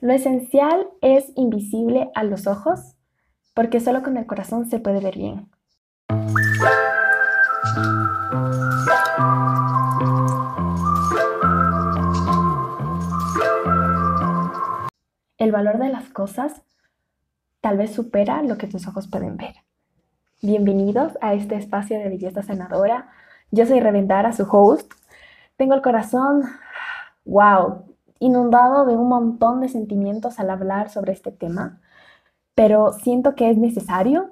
Lo esencial es invisible a los ojos porque solo con el corazón se puede ver bien. El valor de las cosas tal vez supera lo que tus ojos pueden ver. Bienvenidos a este espacio de belleza sanadora. Yo soy Revendara, su host. Tengo el corazón, wow, inundado de un montón de sentimientos al hablar sobre este tema, pero siento que es necesario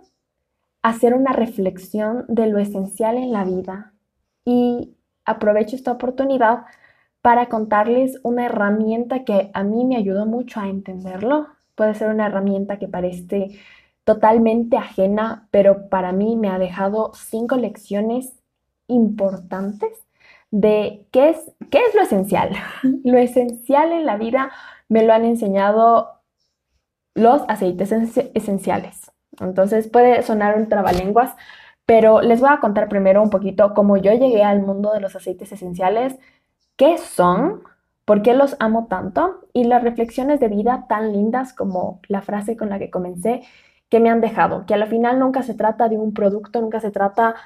hacer una reflexión de lo esencial en la vida y aprovecho esta oportunidad para contarles una herramienta que a mí me ayudó mucho a entenderlo. Puede ser una herramienta que parece totalmente ajena, pero para mí me ha dejado cinco lecciones importantes de qué es, qué es lo esencial. Lo esencial en la vida me lo han enseñado los aceites esenciales. Entonces puede sonar un trabalenguas, pero les voy a contar primero un poquito cómo yo llegué al mundo de los aceites esenciales, qué son, por qué los amo tanto y las reflexiones de vida tan lindas como la frase con la que comencé que me han dejado, que a la final nunca se trata de un producto, nunca se trata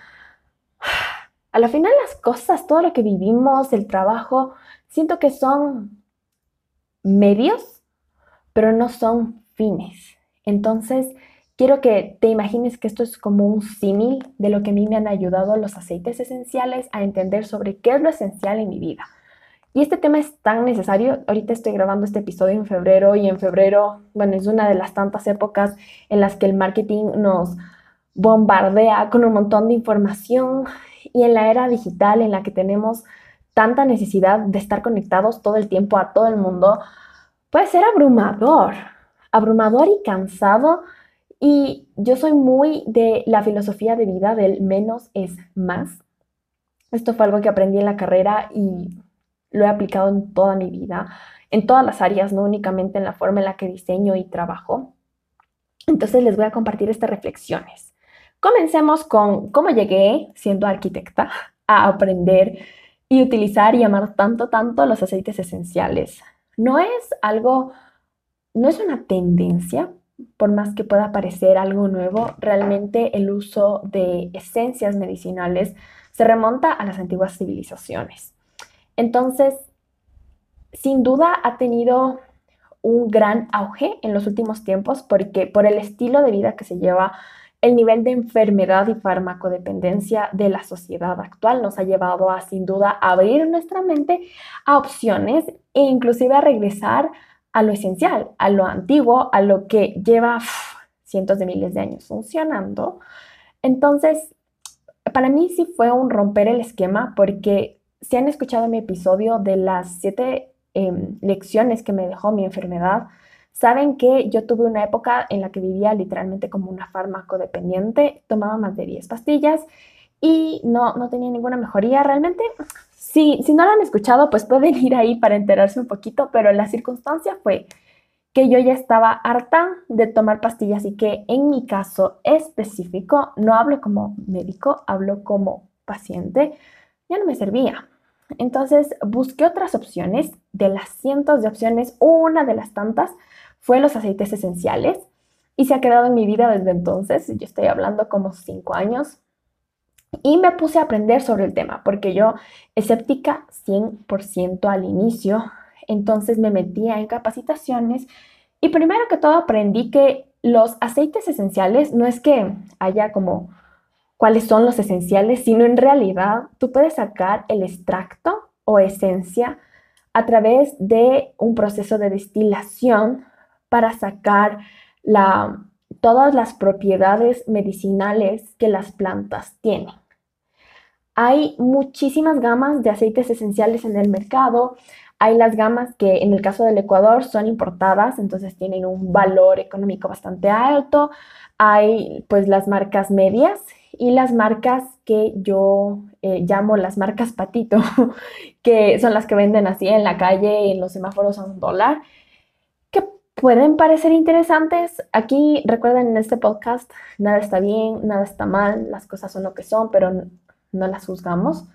a la final las cosas, todo lo que vivimos, el trabajo, siento que son medios, pero no son fines. Entonces, quiero que te imagines que esto es como un símil de lo que a mí me han ayudado los aceites esenciales a entender sobre qué es lo esencial en mi vida. Y este tema es tan necesario. Ahorita estoy grabando este episodio en febrero y en febrero, bueno, es una de las tantas épocas en las que el marketing nos bombardea con un montón de información y en la era digital en la que tenemos tanta necesidad de estar conectados todo el tiempo a todo el mundo, puede ser abrumador, abrumador y cansado. Y yo soy muy de la filosofía de vida del menos es más. Esto fue algo que aprendí en la carrera y lo he aplicado en toda mi vida, en todas las áreas, no únicamente en la forma en la que diseño y trabajo. Entonces les voy a compartir estas reflexiones. Comencemos con cómo llegué, siendo arquitecta, a aprender y utilizar y amar tanto, tanto los aceites esenciales. No es algo, no es una tendencia, por más que pueda parecer algo nuevo, realmente el uso de esencias medicinales se remonta a las antiguas civilizaciones. Entonces, sin duda ha tenido un gran auge en los últimos tiempos porque por el estilo de vida que se lleva el nivel de enfermedad y farmacodependencia de la sociedad actual nos ha llevado a, sin duda, abrir nuestra mente a opciones e inclusive a regresar a lo esencial, a lo antiguo, a lo que lleva cientos de miles de años funcionando. Entonces, para mí sí fue un romper el esquema porque si han escuchado mi episodio de las siete em, lecciones que me dejó mi enfermedad, Saben que yo tuve una época en la que vivía literalmente como una fármaco dependiente, tomaba más de 10 pastillas y no, no tenía ninguna mejoría realmente. Si, si no lo han escuchado, pues pueden ir ahí para enterarse un poquito, pero la circunstancia fue que yo ya estaba harta de tomar pastillas y que en mi caso específico, no hablo como médico, hablo como paciente, ya no me servía. Entonces busqué otras opciones, de las cientos de opciones, una de las tantas fue los aceites esenciales y se ha quedado en mi vida desde entonces. Yo estoy hablando como cinco años. Y me puse a aprender sobre el tema porque yo escéptica 100% al inicio. Entonces me metía en capacitaciones y primero que todo aprendí que los aceites esenciales no es que haya como cuáles son los esenciales, sino en realidad tú puedes sacar el extracto o esencia a través de un proceso de destilación para sacar todas las propiedades medicinales que las plantas tienen. Hay muchísimas gamas de aceites esenciales en el mercado. Hay las gamas que en el caso del Ecuador son importadas, entonces tienen un valor económico bastante alto. Hay pues las marcas medias y las marcas que yo eh, llamo las marcas patito, que son las que venden así en la calle, en los semáforos a un dólar pueden parecer interesantes. Aquí recuerden en este podcast, nada está bien, nada está mal, las cosas son lo que son, pero no las juzgamos.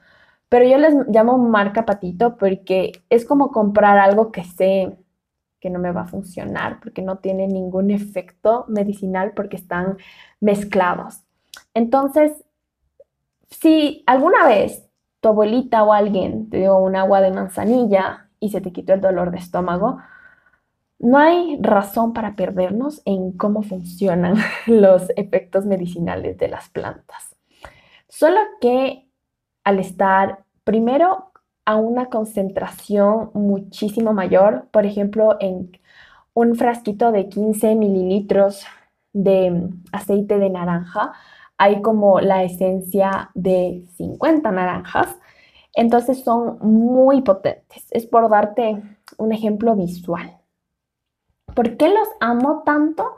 Pero yo les llamo marca patito porque es como comprar algo que sé, que no me va a funcionar porque no tiene ningún efecto medicinal porque están mezclados. Entonces, si alguna vez tu abuelita o alguien te dio un agua de manzanilla y se te quitó el dolor de estómago, no hay razón para perdernos en cómo funcionan los efectos medicinales de las plantas. Solo que al estar primero a una concentración muchísimo mayor, por ejemplo, en un frasquito de 15 mililitros de aceite de naranja, hay como la esencia de 50 naranjas. Entonces son muy potentes. Es por darte un ejemplo visual. ¿Por qué los amo tanto?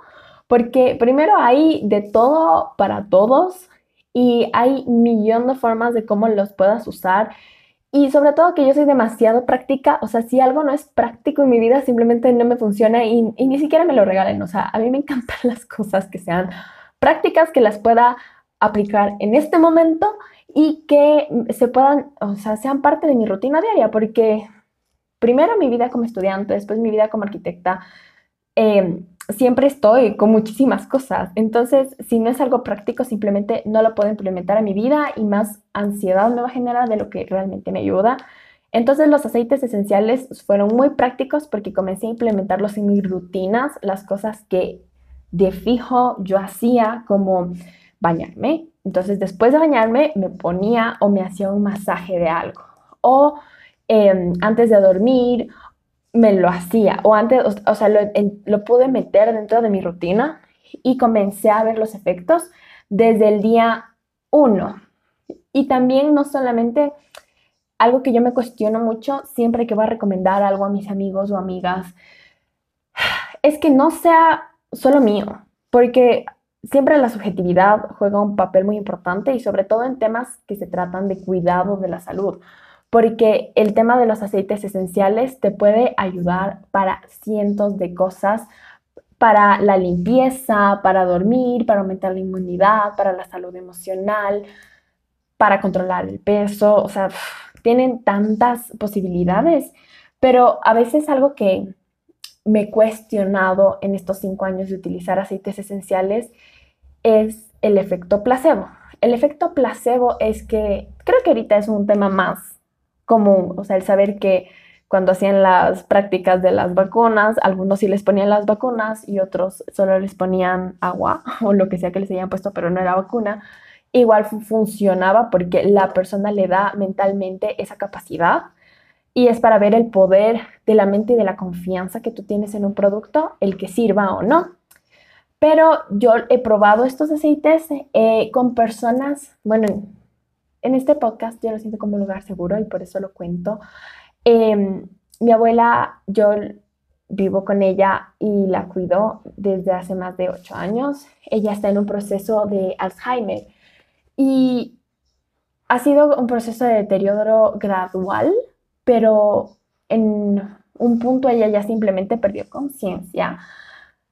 Porque primero hay de todo para todos y hay millón de formas de cómo los puedas usar. Y sobre todo que yo soy demasiado práctica, o sea, si algo no es práctico en mi vida, simplemente no me funciona y, y ni siquiera me lo regalen. O sea, a mí me encantan las cosas que sean prácticas, que las pueda aplicar en este momento y que se puedan, o sea, sean parte de mi rutina diaria, porque primero mi vida como estudiante, después mi vida como arquitecta, Em, siempre estoy con muchísimas cosas. Entonces, si no es algo práctico, simplemente no lo puedo implementar a mi vida y más ansiedad me va a generar de lo que realmente me ayuda. Entonces, los aceites esenciales fueron muy prácticos porque comencé a implementarlos en mis rutinas, las cosas que de fijo yo hacía, como bañarme. Entonces, después de bañarme, me ponía o me hacía un masaje de algo. O em, antes de dormir me lo hacía o antes, o, sea, lo, pude meter dentro de mi rutina y comencé a ver los efectos desde el día uno. Y también no solamente algo que yo me cuestiono mucho siempre que voy a recomendar algo a mis amigos o amigas, es que no sea solo mío, porque siempre la subjetividad juega un papel muy importante y sobre todo en temas que se tratan de cuidado de la salud porque el tema de los aceites esenciales te puede ayudar para cientos de cosas, para la limpieza, para dormir, para aumentar la inmunidad, para la salud emocional, para controlar el peso, o sea, tienen tantas posibilidades, pero a veces algo que me he cuestionado en estos cinco años de utilizar aceites esenciales es el efecto placebo. El efecto placebo es que creo que ahorita es un tema más común, o sea, el saber que cuando hacían las prácticas de las vacunas, algunos sí les ponían las vacunas y otros solo les ponían agua o lo que sea que les hayan puesto, pero no era vacuna, igual funcionaba porque la persona le da mentalmente esa capacidad y es para ver el poder de la mente y de la confianza que tú tienes en un producto, el que sirva o no. Pero yo he probado estos aceites eh, con personas, bueno, en este podcast yo lo siento como un lugar seguro y por eso lo cuento. Em, mi abuela, yo vivo con ella y la cuido desde hace más de ocho años. Ella está en un proceso de Alzheimer y ha sido un proceso de deterioro gradual, pero en un punto ella ya simplemente perdió conciencia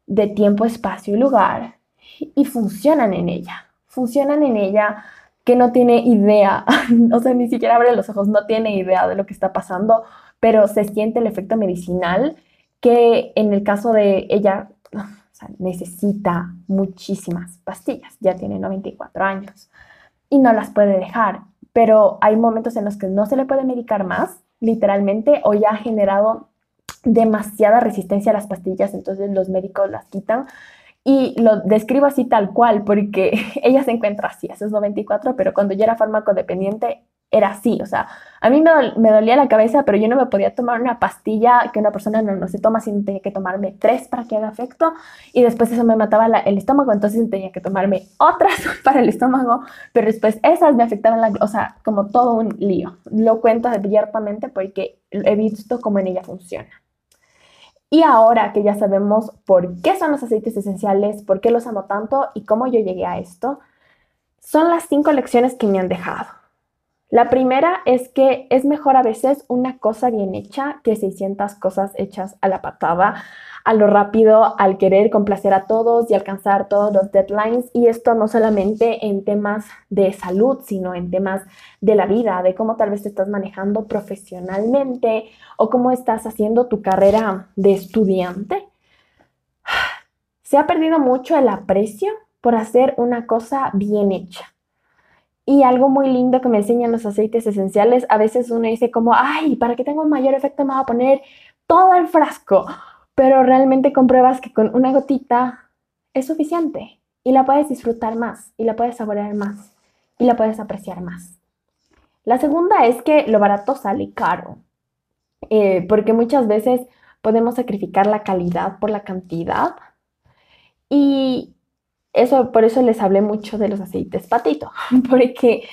de tiempo, espacio y lugar y funcionan en ella. Funcionan en ella que no tiene idea, o sea, ni siquiera abre los ojos, no tiene idea de lo que está pasando, pero se siente el efecto medicinal que en el caso de ella necesita muchísimas pastillas, ya tiene 94 años y no las puede dejar, pero hay momentos en los que no se le puede medicar más, literalmente, o ya ha generado demasiada resistencia a las pastillas, entonces los médicos las quitan. Y lo describo así tal cual, porque ella se encuentra así, a esos 94, pero cuando yo era farmacodependiente era así, o sea, a mí me, dolía la cabeza, pero yo no me podía tomar una pastilla que una persona no, se toma, sino tenía que tomarme tres para que haga efecto, y después eso me mataba el estómago, entonces tenía que tomarme otras para el estómago, pero después esas me afectaban, la, o sea, como todo un lío. Lo cuento abiertamente porque he visto cómo en ella funciona. Y ahora que ya sabemos por qué son los aceites esenciales, por qué los amo tanto y cómo yo llegué a esto, son las cinco lecciones que me han dejado. La primera es que es mejor a veces una cosa bien hecha que 600 cosas hechas a la patada, a lo rápido, al querer complacer a todos y alcanzar todos los deadlines. Y esto no solamente en temas de salud, sino en temas de la vida, de cómo tal vez te estás manejando profesionalmente o cómo estás haciendo tu carrera de estudiante. Se ha perdido mucho el aprecio por hacer una cosa bien hecha. Y algo muy lindo que me enseñan los aceites esenciales, a veces uno dice como, ay, para que tenga un mayor efecto me voy a poner todo el frasco pero realmente compruebas que con una gotita es suficiente y la puedes disfrutar más y la puedes saborear más y la puedes apreciar más. La segunda es que lo barato sale caro, eh, porque muchas veces podemos sacrificar la calidad por la cantidad y eso por eso les hablé mucho de los aceites patito, porque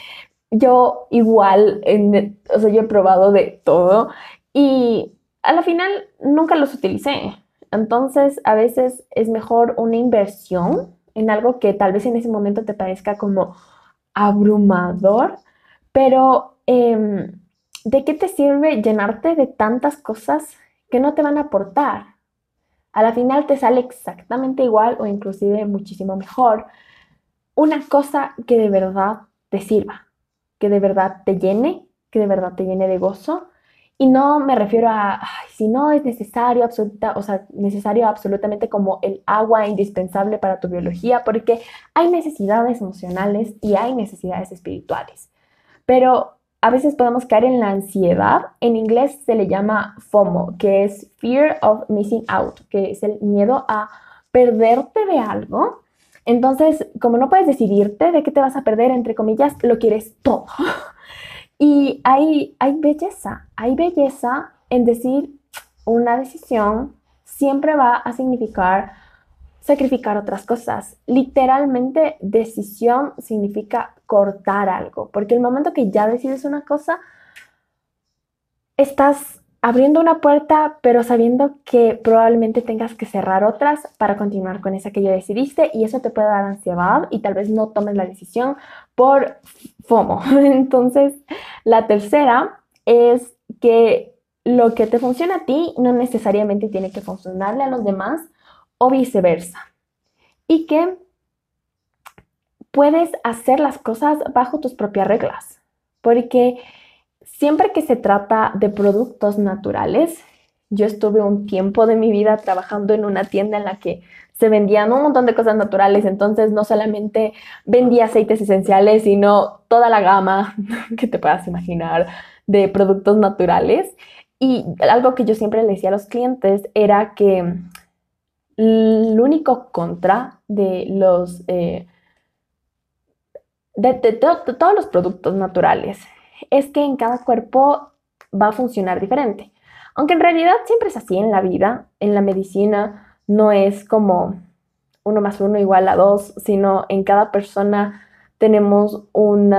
yo igual, o sea, yo he probado de todo y a la final nunca los utilicé. Entonces, a veces es mejor una inversión en algo que tal vez en ese momento te parezca como abrumador, pero em, ¿de qué te sirve llenarte de tantas cosas que no te van a aportar? A la final te sale exactamente igual o inclusive muchísimo mejor una cosa que de verdad te sirva, que de verdad te llene, que de verdad te llene de gozo y no me refiero a si no es necesario, absoluta, o sea, necesario absolutamente como el agua indispensable para tu biología, porque hay necesidades emocionales y hay necesidades espirituales. Pero a veces podemos caer en la ansiedad. En inglés se le llama FOMO, que es Fear of Missing Out, que es el miedo a perderte de algo. Entonces, como no puedes decidirte de qué te vas a perder, entre comillas, lo quieres todo. Y hay, belleza, hay belleza en decir una decisión siempre va a significar sacrificar otras cosas. Literalmente, decisión significa cortar algo, porque el momento que ya decides una cosa, estás abriendo una puerta, pero sabiendo que probablemente tengas que cerrar otras para continuar con esa que ya decidiste y eso te puede dar ansiedad y tal vez no tomes la decisión por FOMO. Entonces, la tercera es que lo que te funciona a ti no necesariamente tiene que funcionarle a los demás o viceversa. Y que puedes hacer las cosas bajo tus propias reglas, porque Siempre que se trata de productos naturales, yo estuve un tiempo de mi vida trabajando en una tienda en la que se vendían un montón de cosas naturales, entonces no solamente vendía aceites esenciales, sino toda la gama que te puedas imaginar de productos naturales. Y algo que yo siempre le decía a los clientes era que el único contra de los... Eh, de todos los productos naturales es que en cada cuerpo va a funcionar diferente. Aunque en realidad siempre es así en la vida, en la medicina no es como uno más uno igual a dos, sino en cada persona tenemos un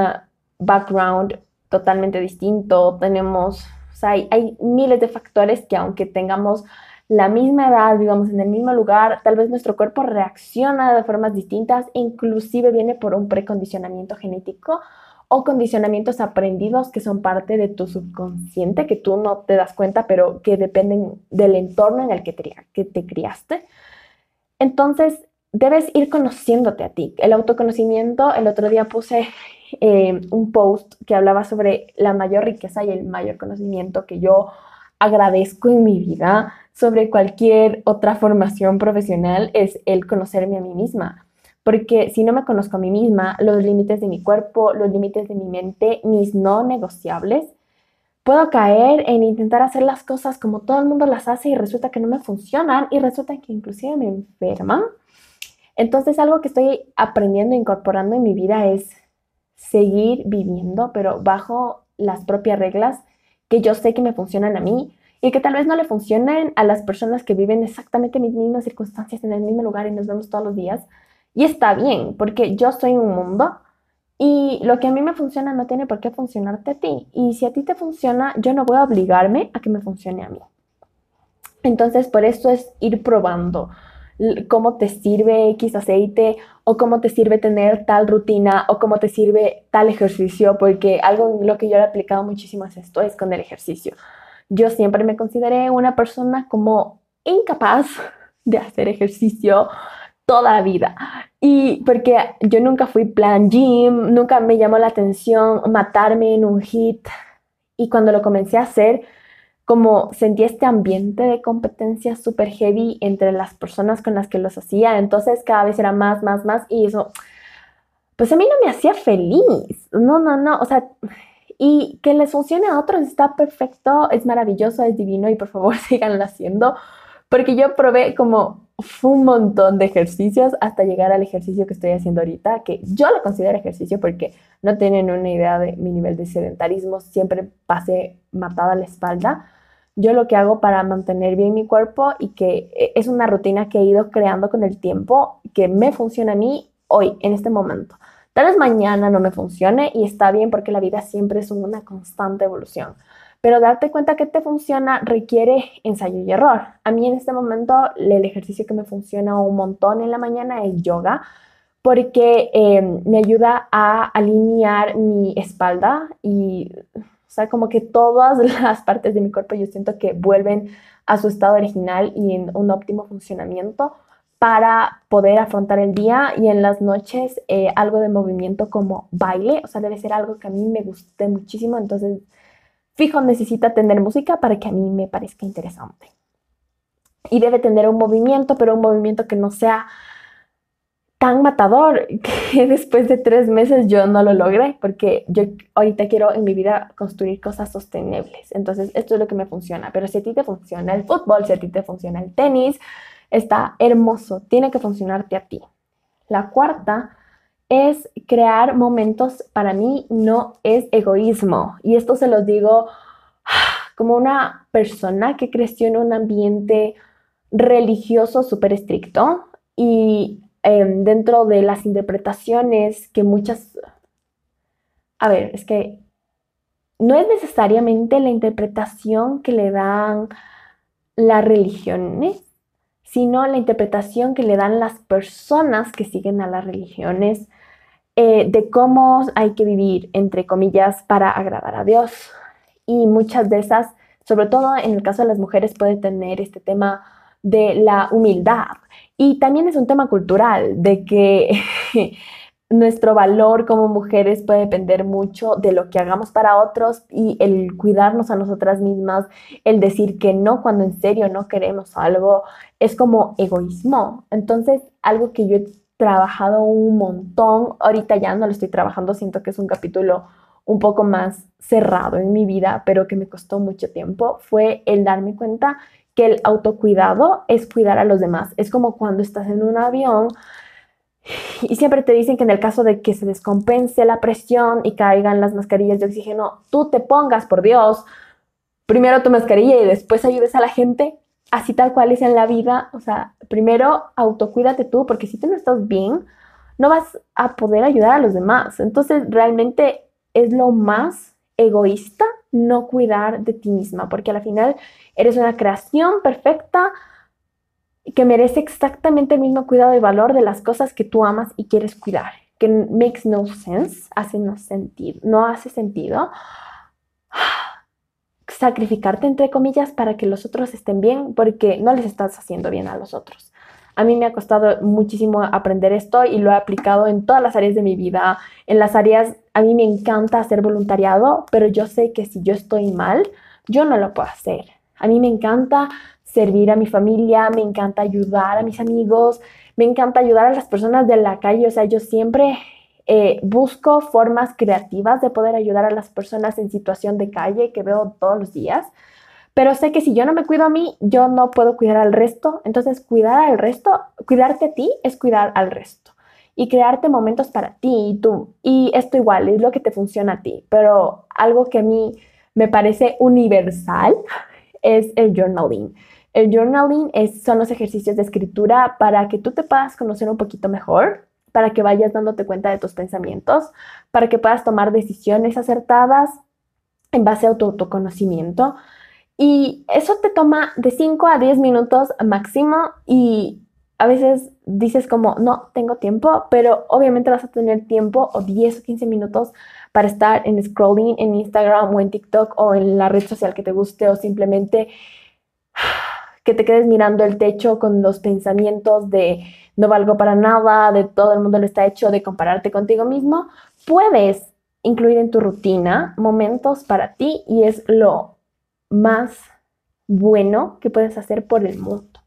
background totalmente distinto, tenemos, o sea, hay miles de factores que aunque tengamos la misma edad, vivamos en el mismo lugar, tal vez nuestro cuerpo reacciona de formas distintas, inclusive viene por un precondicionamiento genético o condicionamientos aprendidos que son parte de tu subconsciente, que tú no te das cuenta, pero que dependen del entorno en el que te, que te criaste. Entonces, debes ir conociéndote a ti. El autoconocimiento, el otro día puse eh, un post que hablaba sobre la mayor riqueza y el mayor conocimiento que yo agradezco en mi vida sobre cualquier otra formación profesional es el conocerme a mí misma porque si no me conozco a mí misma, los límites de mi cuerpo, los límites de mi mente, mis no negociables, puedo caer en intentar hacer las cosas como todo el mundo las hace y resulta que no me funcionan y resulta que inclusive me enferman. Entonces algo que estoy aprendiendo e incorporando en mi vida es seguir viviendo, pero bajo las propias reglas que yo sé que me funcionan a mí y que tal vez no le funcionen a las personas que viven exactamente mis mismas circunstancias en el mismo lugar y nos vemos todos los días, y está bien, porque yo soy un mundo y lo que a mí me funciona no tiene por qué funcionarte a ti. Y si a ti te funciona, yo no voy a obligarme a que me funcione a mí. Entonces, por eso es ir probando. Cómo te sirve X aceite o cómo te sirve tener tal rutina o cómo te sirve tal ejercicio, porque algo en lo que yo he aplicado muchísimo es esto, es con el ejercicio. Yo siempre me consideré una persona como incapaz de hacer ejercicio toda la vida. Y porque yo nunca fui plan gym, nunca me llamó la atención matarme en un hit. Y cuando lo comencé a hacer, como sentí este ambiente de competencia súper heavy entre las personas con las que los hacía, entonces cada vez era más, más, más y eso, pues a mí no me hacía feliz, no, no, no, o sea, y que les funcione a otros está perfecto, es maravilloso, es divino y por favor síganlo haciendo, porque yo probé como un montón de ejercicios hasta llegar al ejercicio que estoy haciendo ahorita, que yo lo considero ejercicio porque no tienen una idea de mi nivel de sedentarismo, siempre pasé matada la espalda. Yo lo que hago para mantener bien mi cuerpo y que eh, es una rutina que he ido creando con el tiempo, que me funciona a mí hoy, en este momento. Tal vez mañana no me funcione y está bien porque la vida siempre es una constante evolución pero darte cuenta que te funciona requiere ensayo y error. A mí en este momento el ejercicio que me funciona un montón en la mañana es yoga porque em, me ayuda a alinear mi espalda y, o sea, como que todas las partes de mi cuerpo yo siento que vuelven a su estado original y en un óptimo funcionamiento para poder afrontar el día y en las noches eh, algo de movimiento como baile, o sea, debe ser algo que a mí me guste muchísimo, entonces Fijo necesita tener música para que a mí me parezca interesante. Y debe tener un movimiento, pero un movimiento que no sea tan matador que después de tres meses yo no lo logré, porque yo ahorita quiero en mi vida construir cosas sostenibles. Entonces, esto es lo que me funciona. Pero si a ti te funciona el fútbol, si a ti te funciona el tenis, está hermoso. Tiene que funcionarte a ti. La cuarta es crear momentos, para mí no es egoísmo. Y esto se los digo como una persona que creció en un ambiente religioso súper estricto y em, dentro de las interpretaciones que muchas... A ver, es que no es necesariamente la interpretación que le dan las religiones, sino la interpretación que le dan las personas que siguen a las religiones eh, de cómo hay que vivir, entre comillas, para agradar a Dios. Y muchas de esas, sobre todo en el caso de las mujeres, puede tener este tema de la humildad. Y también es un tema cultural, de que nuestro valor como mujeres puede depender mucho de lo que hagamos para otros y el cuidarnos a nosotras mismas, el decir que no cuando en serio no queremos algo, es como egoísmo. Entonces, algo que yo trabajado un montón. Ahorita ya no lo estoy trabajando, siento que es un capítulo un poco más cerrado en mi vida, pero que me costó mucho tiempo, fue el darme cuenta que el autocuidado es cuidar a los demás. Es como cuando estás en un avión y siempre te dicen que en el caso de que se descompense la presión y caigan las mascarillas de oxígeno, tú te pongas, por Dios, primero tu mascarilla y después ayudes a la gente así tal cual es en la vida, o sea, primero autocuídate tú, porque si tú no estás bien, no vas a poder ayudar a los demás. Entonces, realmente es lo más egoísta no cuidar de ti misma, porque al final eres una creación perfecta que merece exactamente el mismo cuidado y valor de las cosas que tú amas y quieres cuidar, que makes no sense, hace no sentido, no hace sentido sacrificarte, entre comillas, para que los otros estén bien, porque no les estás haciendo bien a los otros. A mí me ha costado muchísimo aprender esto y lo he aplicado en todas las áreas de mi vida. En las áreas, a mí me encanta hacer voluntariado, pero yo sé que si yo estoy mal, yo no lo puedo hacer. A mí me encanta servir a mi familia, me encanta ayudar a mis amigos, me encanta ayudar a las personas de la calle. O sea, yo siempre eh, busco formas creativas de poder ayudar a las personas en situación de calle que veo todos los días. Pero sé que si yo no me cuido a mí, yo no puedo cuidar al resto. Entonces, cuidar al resto, cuidarte a ti es cuidar al resto. Y crearte momentos para ti y tú. Y esto igual es lo que te funciona a ti. Pero algo que a mí me parece universal es el journaling. El journaling es, son los ejercicios de escritura para que tú te puedas conocer un poquito mejor, para que vayas dándote cuenta de tus pensamientos, para que puedas tomar decisiones acertadas en base a tu autoconocimiento. Y eso te toma de 5 a 10 minutos máximo y a veces dices como, no, tengo tiempo, pero obviamente vas a tener tiempo o 10 o 15 minutos para estar en scrolling en Instagram o en TikTok o en la red social que te guste o simplemente que te quedes mirando el techo con los pensamientos de no valgo para nada, de todo el mundo lo está hecho, de compararte contigo mismo, puedes incluir en tu rutina momentos para ti y es lo más bueno que puedes hacer por el mundo.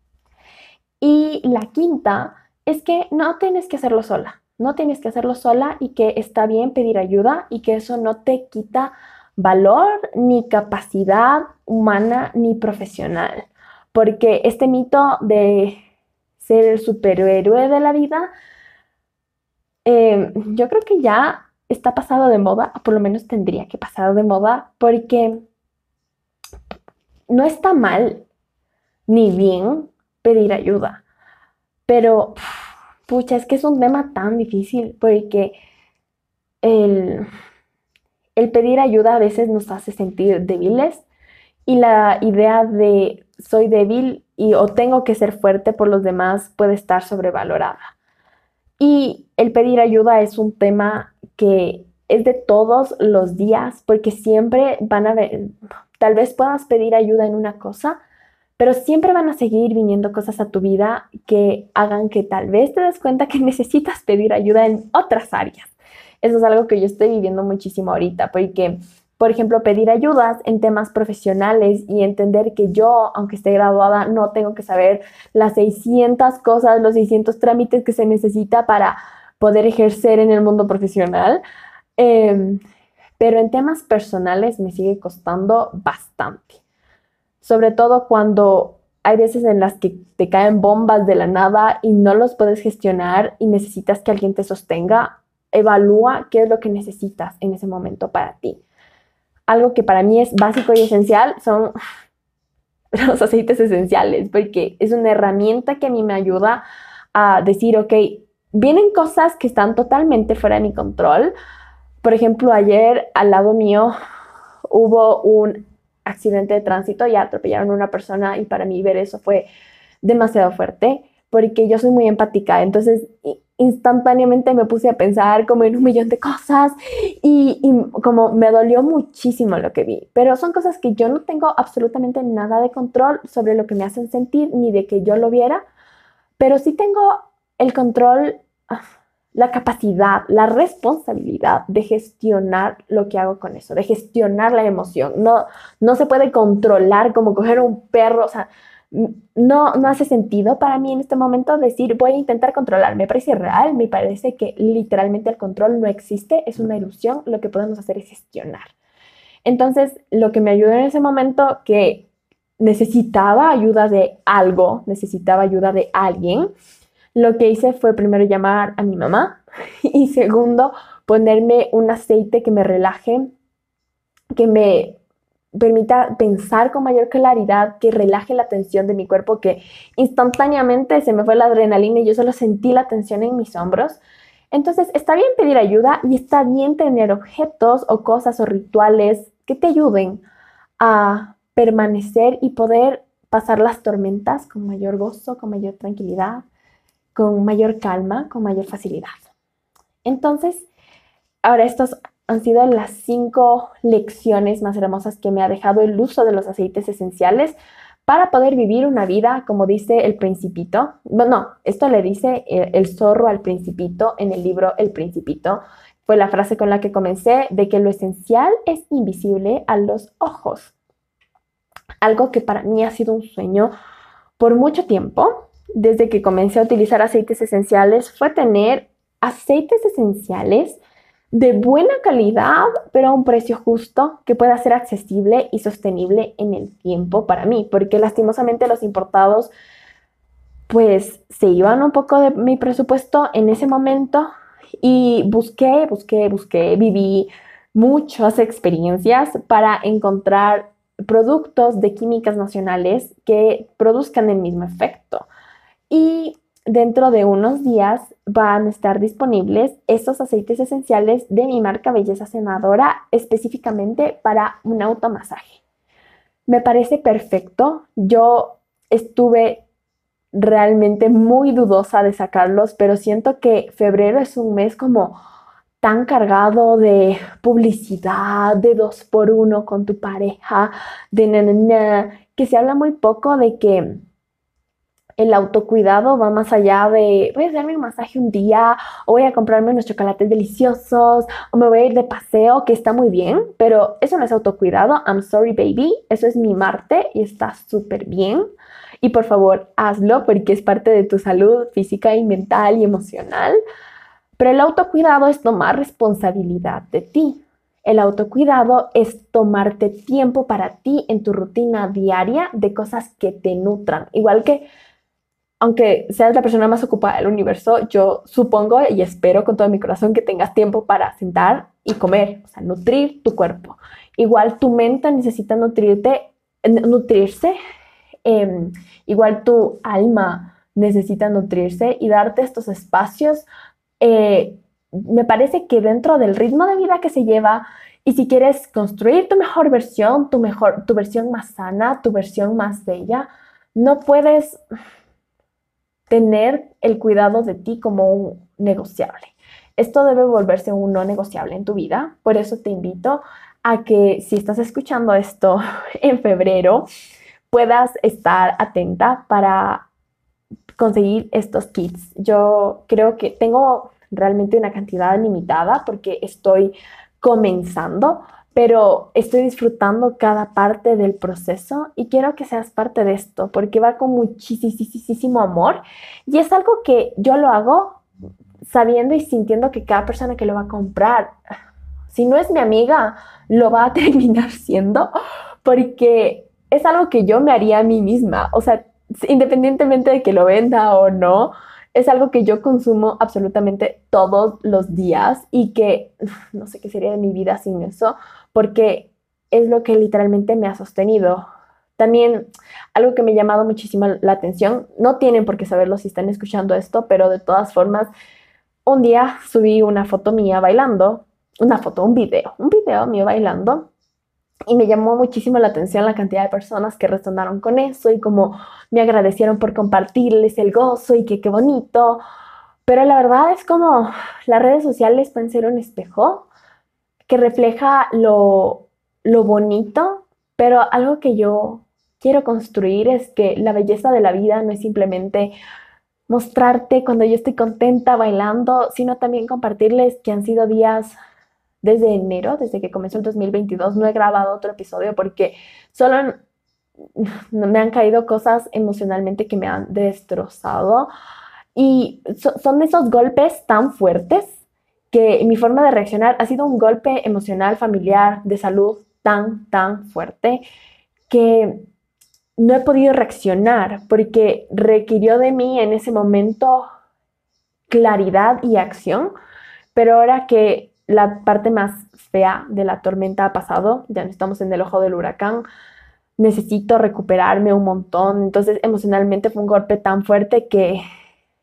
Y la quinta es que no tienes que hacerlo sola, no tienes que hacerlo sola y que está bien pedir ayuda y que eso no te quita valor ni capacidad humana ni profesional. Porque este mito de ser el superhéroe de la vida, em, yo creo que ya está pasado de moda, o por lo menos tendría que pasar de moda, porque no está mal ni bien pedir ayuda. Pero, pucha, es que es un tema tan difícil porque el, el pedir ayuda a veces nos hace sentir débiles y la idea de soy débil y o tengo que ser fuerte por los demás puede estar sobrevalorada. Y el pedir ayuda es un tema que es de todos los días porque siempre van a ver, tal vez puedas pedir ayuda en una cosa, pero siempre van a seguir viniendo cosas a tu vida que hagan que tal vez te des cuenta que necesitas pedir ayuda en otras áreas. Eso es algo que yo estoy viviendo muchísimo ahorita, porque, por ejemplo, pedir ayudas en temas profesionales y entender que yo, aunque esté graduada, no tengo que saber las 600 cosas, los 600 trámites que se necesita para poder ejercer en el mundo profesional. Em, pero en temas personales me sigue costando bastante sobre todo cuando hay veces en las que te caen bombas de la nada y no los puedes gestionar y necesitas que alguien te sostenga, evalúa qué es lo que necesitas en ese momento para ti. Algo que para mí es básico y esencial son los aceites esenciales, porque es una herramienta que a mí me ayuda a decir, ok, vienen cosas que están totalmente fuera de mi control. Por ejemplo, ayer al lado mío hubo un accidente de tránsito y atropellaron a una persona y para mí ver eso fue demasiado fuerte porque yo soy muy empática, entonces instantáneamente me puse a pensar como en un millón de cosas y, como me dolió muchísimo lo que vi, pero son cosas que yo no tengo absolutamente nada de control sobre lo que me hacen sentir ni de que yo lo viera, pero sí tengo el control ah, la capacidad, la responsabilidad de gestionar lo que hago con eso, de gestionar la emoción. No, no se puede controlar como coger un perro, o sea, no, no hace sentido para mí en este momento decir voy a intentar controlar. Me parece real, me parece que literalmente el control no existe, es una ilusión, lo que podemos hacer es gestionar. Entonces, lo que me ayudó en ese momento que necesitaba ayuda de algo, necesitaba ayuda de alguien, lo que hice fue primero llamar a mi mamá y segundo ponerme un aceite que me relaje, que me permita pensar con mayor claridad, que relaje la tensión de mi cuerpo, que instantáneamente se me fue la adrenalina y yo solo sentí la tensión en mis hombros. Entonces, está bien pedir ayuda y está bien tener objetos o cosas o rituales que te ayuden a permanecer y poder pasar las tormentas con mayor gozo, con mayor tranquilidad, con mayor calma, con mayor facilidad. Entonces, ahora estas han sido las cinco lecciones más hermosas que me ha dejado el uso de los aceites esenciales para poder vivir una vida, como dice el principito. Bueno, esto le dice el, el zorro al principito en el libro El principito. Fue la frase con la que comencé de que lo esencial es invisible a los ojos. Algo que para mí ha sido un sueño por mucho tiempo desde que comencé a utilizar aceites esenciales fue tener aceites esenciales de buena calidad, pero a un precio justo que pueda ser accesible y sostenible en el tiempo para mí, porque lastimosamente los importados pues se iban un poco de mi presupuesto en ese momento y busqué, busqué, busqué, viví muchas experiencias para encontrar productos de químicas nacionales que produzcan el mismo efecto. Y dentro de unos días van a estar disponibles estos aceites esenciales de mi marca Belleza Senadora específicamente para un automasaje. Me parece perfecto. Yo estuve realmente muy dudosa de sacarlos, pero siento que febrero es un mes como tan cargado de publicidad, de dos por uno con tu pareja, de na, que se habla muy poco de que el autocuidado va más allá de voy a hacerme un masaje un día o voy a comprarme unos chocolates deliciosos o me voy a ir de paseo, que está muy bien, pero eso no es autocuidado. I'm sorry baby, eso es mi Marte y está súper bien. Y por favor, hazlo porque es parte de tu salud física y mental y emocional. Pero el autocuidado es tomar responsabilidad de ti. El autocuidado es tomarte tiempo para ti en tu rutina diaria de cosas que te nutran. Igual que, aunque seas la persona más ocupada del universo, yo supongo y espero con todo mi corazón que tengas tiempo para sentar y comer, o sea, nutrir tu cuerpo. Igual tu mente necesita nutrirte, nutrirse Em, igual tu alma necesita nutrirse y darte estos espacios. Eh, me parece que dentro del ritmo de vida que se lleva y si quieres construir tu mejor versión, tu, mejor, tu versión más sana, tu versión más bella, no puedes tener el cuidado de ti como un negociable. Esto debe volverse un no negociable en tu vida. Por eso te invito a que si estás escuchando esto en febrero, puedas estar atenta para conseguir estos kits. Yo creo que tengo realmente una cantidad limitada porque estoy comenzando, pero estoy disfrutando cada parte del proceso y quiero que seas parte de esto porque va con muchísimo amor y es algo que yo lo hago sabiendo y sintiendo que cada persona que lo va a comprar, si no es mi amiga, lo va a terminar siendo porque es algo que yo me haría a mí misma. O sea, independientemente de que lo venda o no, es algo que yo consumo absolutamente todos los días y que no sé qué sería de mi vida sin eso, porque es lo que literalmente me ha sostenido. También algo que me ha llamado muchísimo la atención, no tienen por qué saberlo si están escuchando esto, pero de todas formas, un día subí una foto mía bailando, una foto, un video, un video mío bailando y me llamó muchísimo la atención la cantidad de personas que resonaron con eso y como me agradecieron por compartirles el gozo y que qué bonito. Pero la verdad es como las redes sociales pueden ser un espejo que refleja lo, lo bonito, pero algo que yo quiero construir es que la belleza de la vida no es simplemente mostrarte cuando yo estoy contenta bailando, sino también compartirles que han sido días desde enero, desde que comenzó el 2022, no he grabado otro episodio porque solo me han caído cosas emocionalmente que me han destrozado. Y son esos golpes tan fuertes que mi forma de reaccionar ha sido un golpe emocional, familiar, de salud tan, tan fuerte que no he podido reaccionar porque requirió de mí en ese momento claridad y acción. Pero ahora que la parte más fea de la tormenta ha pasado, ya no estamos en el ojo del huracán, necesito recuperarme un montón, entonces emocionalmente fue un golpe tan fuerte que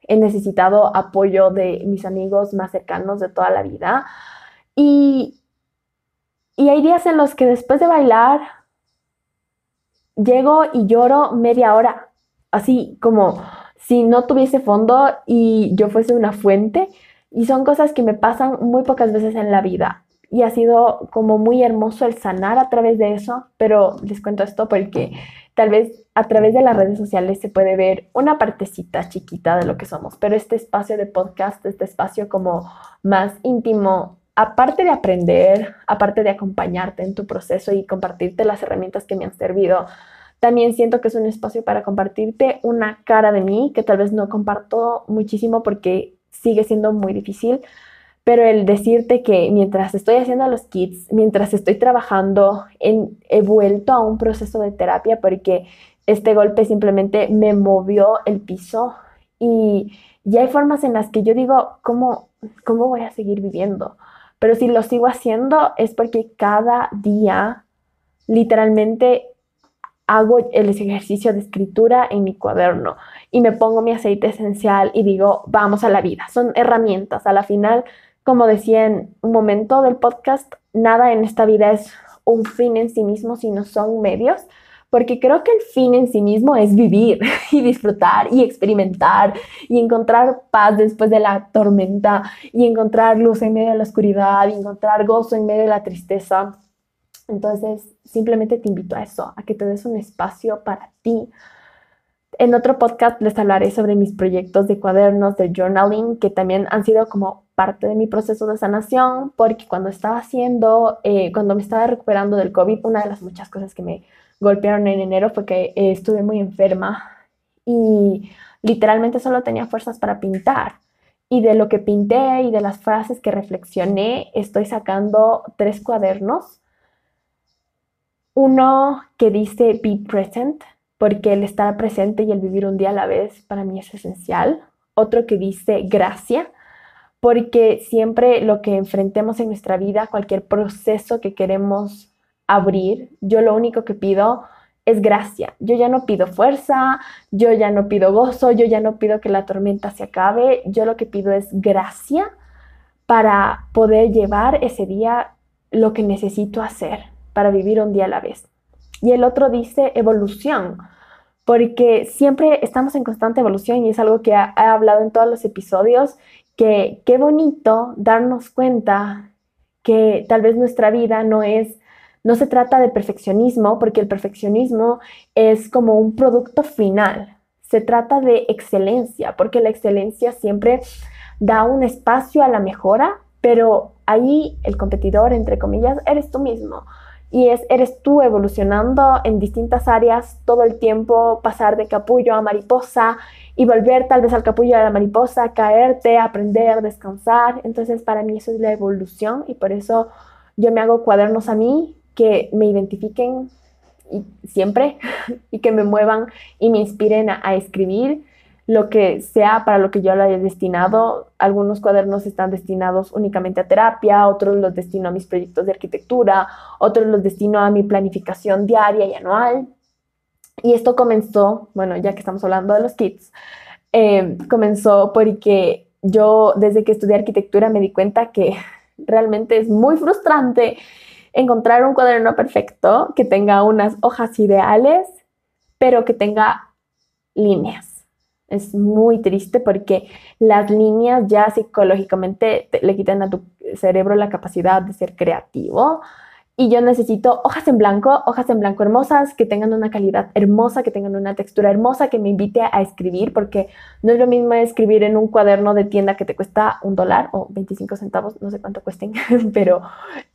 he necesitado apoyo de mis amigos más cercanos de toda la vida y, y hay días en los que después de bailar llego y lloro media hora, así como si no tuviese fondo y yo fuese una fuente y son cosas que me pasan muy pocas veces en la vida. Y ha sido como muy hermoso el sanar a través de eso, pero les cuento esto porque tal vez a través de las redes sociales se puede ver una partecita chiquita de lo que somos, pero este espacio de podcast, este espacio como más íntimo, aparte de aprender, aparte de acompañarte en tu proceso y compartirte las herramientas que me han servido, también siento que es un espacio para compartirte una cara de mí que tal vez no comparto muchísimo porque sigue siendo muy difícil, pero el decirte que mientras estoy haciendo los kits, mientras estoy trabajando, en, he vuelto a un proceso de terapia porque este golpe simplemente me movió el piso y ya hay formas en las que yo digo, ¿cómo, cómo voy a seguir viviendo? Pero si lo sigo haciendo es porque cada día literalmente hago el ejercicio de escritura en mi cuaderno y me pongo mi aceite esencial y digo, vamos a la vida. Son herramientas. A la final, como decía en un momento del podcast, nada en esta vida es un fin en sí mismo, sino son medios porque creo que el fin en sí mismo es vivir y disfrutar y experimentar y encontrar paz después de la tormenta y encontrar luz en medio de la oscuridad y encontrar gozo en medio de la tristeza. Entonces, simplemente te invito a eso, a que te des un espacio para ti. En otro podcast les hablaré sobre mis proyectos de cuadernos, de journaling, que también han sido como parte de mi proceso de sanación, porque cuando estaba haciendo, eh, cuando me estaba recuperando del COVID, una de las muchas cosas que me golpearon en enero fue que eh, estuve muy enferma y literalmente solo tenía fuerzas para pintar. Y de lo que pinté y de las frases que reflexioné, estoy sacando tres cuadernos uno que dice be present, porque el estar presente y el vivir un día a la vez para mí es esencial. Otro que dice gracia, porque siempre lo que enfrentemos en nuestra vida, cualquier proceso que queremos abrir, yo lo único que pido es gracia. Yo ya no pido fuerza, yo ya no pido gozo, yo ya no pido que la tormenta se acabe, yo lo que pido es gracia para poder llevar ese día lo que necesito hacer para vivir un día a la vez. Y el otro dice evolución, porque siempre estamos en constante evolución y es algo que he hablado en todos los episodios, que qué bonito darnos cuenta que tal vez nuestra vida no es, no se trata de perfeccionismo, porque el perfeccionismo es como un producto final, se trata de excelencia, porque la excelencia siempre da un espacio a la mejora, pero ahí el competidor, entre comillas, eres tú mismo y es, eres tú evolucionando en distintas áreas todo el tiempo, pasar de capullo a mariposa y volver tal vez al capullo de la mariposa, caerte, aprender, descansar. Entonces para mí eso es la evolución y por eso yo me hago cuadernos a mí que me identifiquen siempre y que me muevan y me inspiren a escribir lo que sea para lo que yo lo haya destinado. Algunos cuadernos están destinados únicamente a terapia, otros los destino a mis proyectos de arquitectura, otros los destino a mi planificación diaria y anual. Y esto comenzó, bueno, ya que estamos hablando de los kits, eh, comenzó porque yo desde que estudié arquitectura me di cuenta que realmente es muy frustrante encontrar un cuaderno perfecto que tenga unas hojas ideales, pero que tenga líneas es muy triste porque las líneas ya psicológicamente le quitan a tu cerebro la capacidad de ser creativo y yo necesito hojas en blanco, hojas en blanco hermosas, que tengan una calidad hermosa, que tengan una textura hermosa, que me invite a escribir, porque no es lo mismo escribir en un cuaderno de tienda que te cuesta un dólar o 25 centavos, no sé cuánto cuesten, pero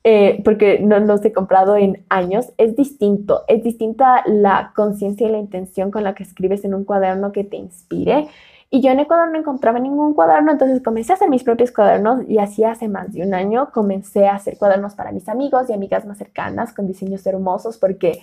eh, porque no los he comprado en años, es distinto, es distinta la conciencia y la intención con la que escribes en un cuaderno que te inspire y yo en Ecuador no encontraba ningún cuaderno, entonces comencé a hacer mis propios cuadernos y así hace más de un año comencé a hacer cuadernos para mis amigos y amigas más cercanas con diseños hermosos porque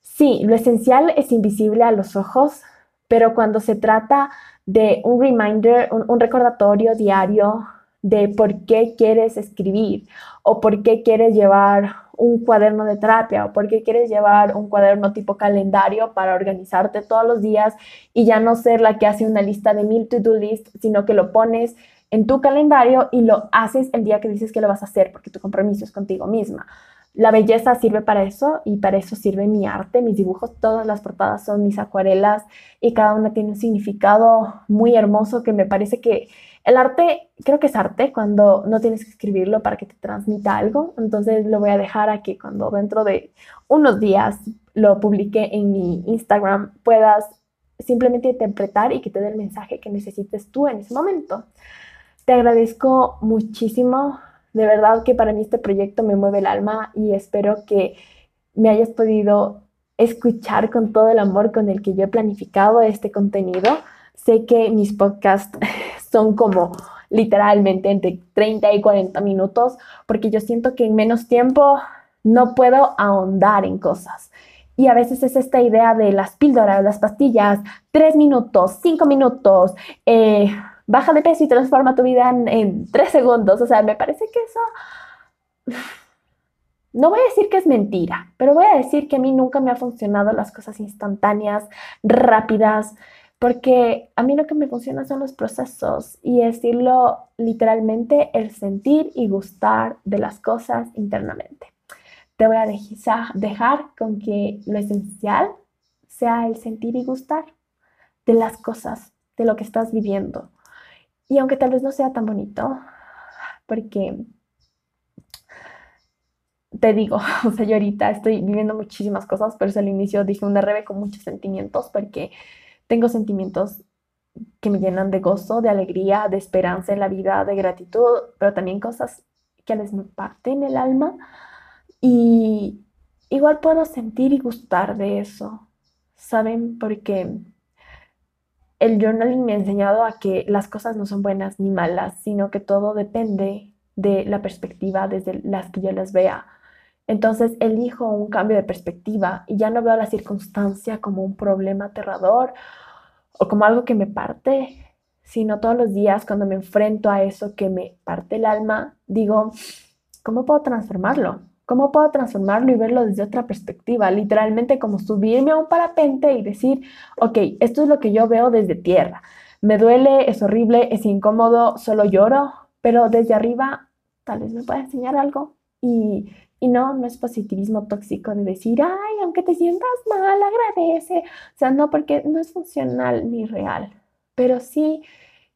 sí, lo esencial es invisible a los ojos, pero cuando se trata de un reminder, un, un recordatorio diario de por qué quieres escribir o por qué quieres llevar un cuaderno de terapia o porque quieres llevar un cuaderno tipo calendario para organizarte todos los días y ya no ser la que hace una lista de mil to-do list, sino que lo pones en tu calendario y lo haces el día que dices que lo vas a hacer porque tu compromiso es contigo misma. La belleza sirve para eso y para eso sirve mi arte, mis dibujos, todas las portadas son mis acuarelas y cada una tiene un significado muy hermoso que me parece que el arte, creo que es arte cuando no tienes que escribirlo para que te transmita algo, entonces lo voy a dejar aquí cuando dentro de unos días lo publique en mi Instagram puedas simplemente interpretar y que te dé el mensaje que necesites tú en ese momento. Te agradezco muchísimo, de verdad que para mí este proyecto me mueve el alma y espero que me hayas podido escuchar con todo el amor con el que yo he planificado este contenido. Sé que mis podcasts son como literalmente entre 30 y 40 minutos, porque yo siento que en menos tiempo no puedo ahondar en cosas. Y a veces es esta idea de las píldoras, las pastillas, 3 minutos, 5 minutos, eh, baja de peso y transforma tu vida en, en 3 segundos. O sea, me parece que eso... No voy a decir que es mentira, pero voy a decir que a mí nunca me ha funcionado las cosas instantáneas, rápidas, porque a mí lo que me funciona son los procesos y decirlo literalmente, el sentir y gustar de las cosas internamente. te voy a dejar con que lo esencial sea el sentir y gustar de las cosas, de lo que estás viviendo. Y aunque tal vez no sea tan bonito, porque te digo, o sea, yo ahorita estoy viviendo muchísimas cosas, pero al inicio dije una rebe con muchos sentimientos, porque tengo sentimientos que me llenan de gozo, de alegría, de esperanza en la vida, de gratitud, pero también cosas que les me parten el alma. Y igual puedo sentir y gustar de eso, ¿saben? Porque el journaling me ha enseñado a que las cosas no son buenas ni malas, sino que todo depende de la perspectiva desde las que yo las vea. Entonces elijo un cambio de perspectiva y ya no veo la circunstancia como un problema aterrador o como algo que me parte, sino todos los días cuando me enfrento a eso que me parte el alma, digo, ¿cómo puedo transformarlo? ¿Cómo puedo transformarlo y verlo desde otra perspectiva? Literalmente como subirme a un parapente y decir, ok, esto es lo que yo veo desde tierra. Me duele, es horrible, es incómodo, solo lloro, pero desde arriba tal vez me pueda enseñar algo y y no, no es positivismo tóxico de decir, ay, aunque te sientas mal, agradece. O sea, no, porque no es funcional ni real. Pero sí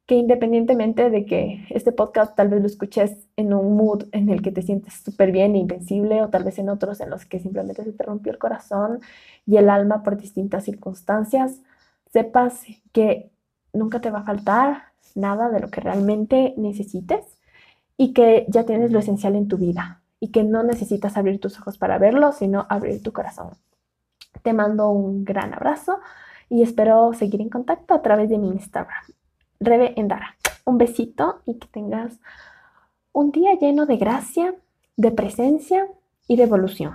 que independientemente de que este podcast tal vez lo escuches en un mood en el que te sientes súper bien, invencible, o tal vez en otros en los que simplemente se te rompió el corazón y el alma por distintas circunstancias, sepas que nunca te va a faltar nada de lo que realmente necesites y que ya tienes lo esencial en tu vida y que no necesitas abrir tus ojos para verlo, sino abrir tu corazón. Te mando un gran abrazo y espero seguir en contacto a través de mi Instagram, Rebe Endara. Un besito y que tengas un día lleno de gracia, de presencia y de evolución.